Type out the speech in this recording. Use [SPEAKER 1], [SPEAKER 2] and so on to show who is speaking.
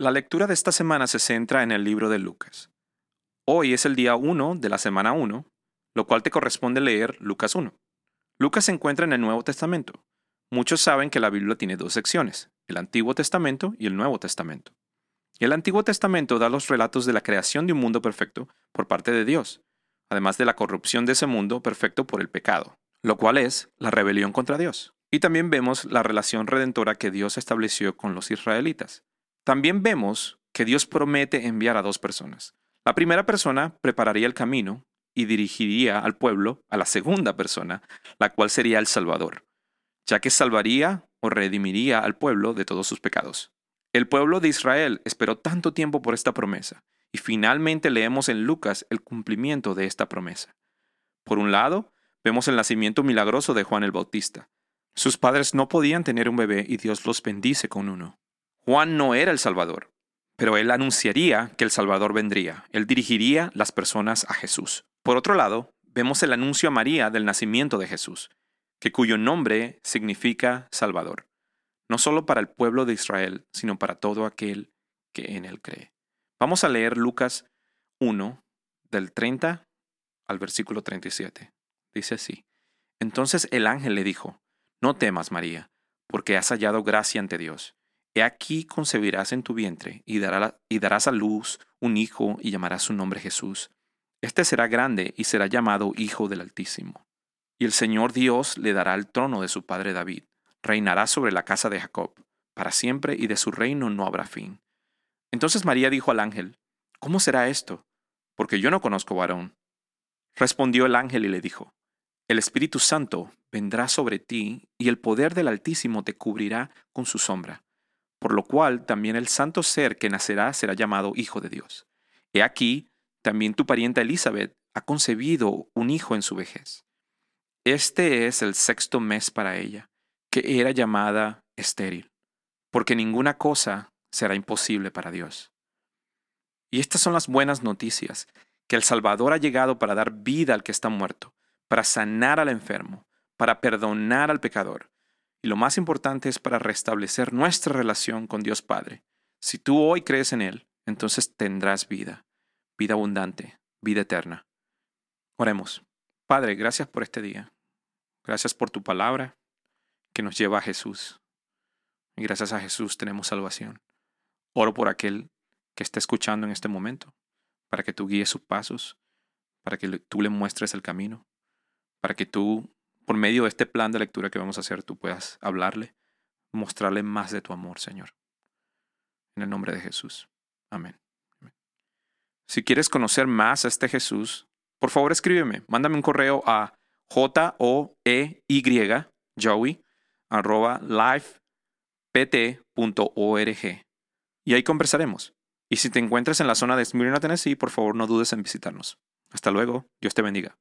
[SPEAKER 1] La lectura de esta semana se centra en el libro de Lucas. Hoy es el día 1 de la semana 1, lo cual te corresponde leer Lucas 1. Lucas se encuentra en el Nuevo Testamento. Muchos saben que la Biblia tiene dos secciones, el Antiguo Testamento y el Nuevo Testamento. El Antiguo Testamento da los relatos de la creación de un mundo perfecto por parte de Dios, además de la corrupción de ese mundo perfecto por el pecado, lo cual es la rebelión contra Dios. Y también vemos la relación redentora que Dios estableció con los israelitas. También vemos que Dios promete enviar a dos personas. La primera persona prepararía el camino y dirigiría al pueblo a la segunda persona, la cual sería el Salvador, ya que salvaría o redimiría al pueblo de todos sus pecados. El pueblo de Israel esperó tanto tiempo por esta promesa, y finalmente leemos en Lucas el cumplimiento de esta promesa. Por un lado, vemos el nacimiento milagroso de Juan el Bautista. Sus padres no podían tener un bebé y Dios los bendice con uno. Juan no era el Salvador, pero él anunciaría que el Salvador vendría. Él dirigiría las personas a Jesús. Por otro lado, vemos el anuncio a María del nacimiento de Jesús, que cuyo nombre significa Salvador, no solo para el pueblo de Israel, sino para todo aquel que en él cree. Vamos a leer Lucas 1, del 30 al versículo 37. Dice así. Entonces el ángel le dijo, No temas, María, porque has hallado gracia ante Dios. He aquí concebirás en tu vientre y, y darás a luz un hijo y llamarás su nombre Jesús. Este será grande y será llamado Hijo del Altísimo. Y el Señor Dios le dará el trono de su padre David. Reinará sobre la casa de Jacob, para siempre, y de su reino no habrá fin. Entonces María dijo al ángel, ¿Cómo será esto? Porque yo no conozco varón. Respondió el ángel y le dijo, El Espíritu Santo vendrá sobre ti, y el poder del Altísimo te cubrirá con su sombra, por lo cual también el santo ser que nacerá será llamado Hijo de Dios. He aquí, también tu parienta Elizabeth ha concebido un hijo en su vejez. Este es el sexto mes para ella, que era llamada estéril, porque ninguna cosa será imposible para Dios. Y estas son las buenas noticias, que el Salvador ha llegado para dar vida al que está muerto, para sanar al enfermo, para perdonar al pecador, y lo más importante es para restablecer nuestra relación con Dios Padre. Si tú hoy crees en Él, entonces tendrás vida vida abundante, vida eterna. Oremos. Padre, gracias por este día. Gracias por tu palabra que nos lleva a Jesús. Y gracias a Jesús tenemos salvación. Oro por aquel que está escuchando en este momento, para que tú guíes sus pasos, para que tú le muestres el camino, para que tú, por medio de este plan de lectura que vamos a hacer, tú puedas hablarle, mostrarle más de tu amor, Señor. En el nombre de Jesús. Amén. Si quieres conocer más a este Jesús, por favor escríbeme, mándame un correo a j-o-e-y, joey, arroba livept.org y ahí conversaremos. Y si te encuentras en la zona de Smyrna, Tennessee, por favor no dudes en visitarnos. Hasta luego, Dios te bendiga.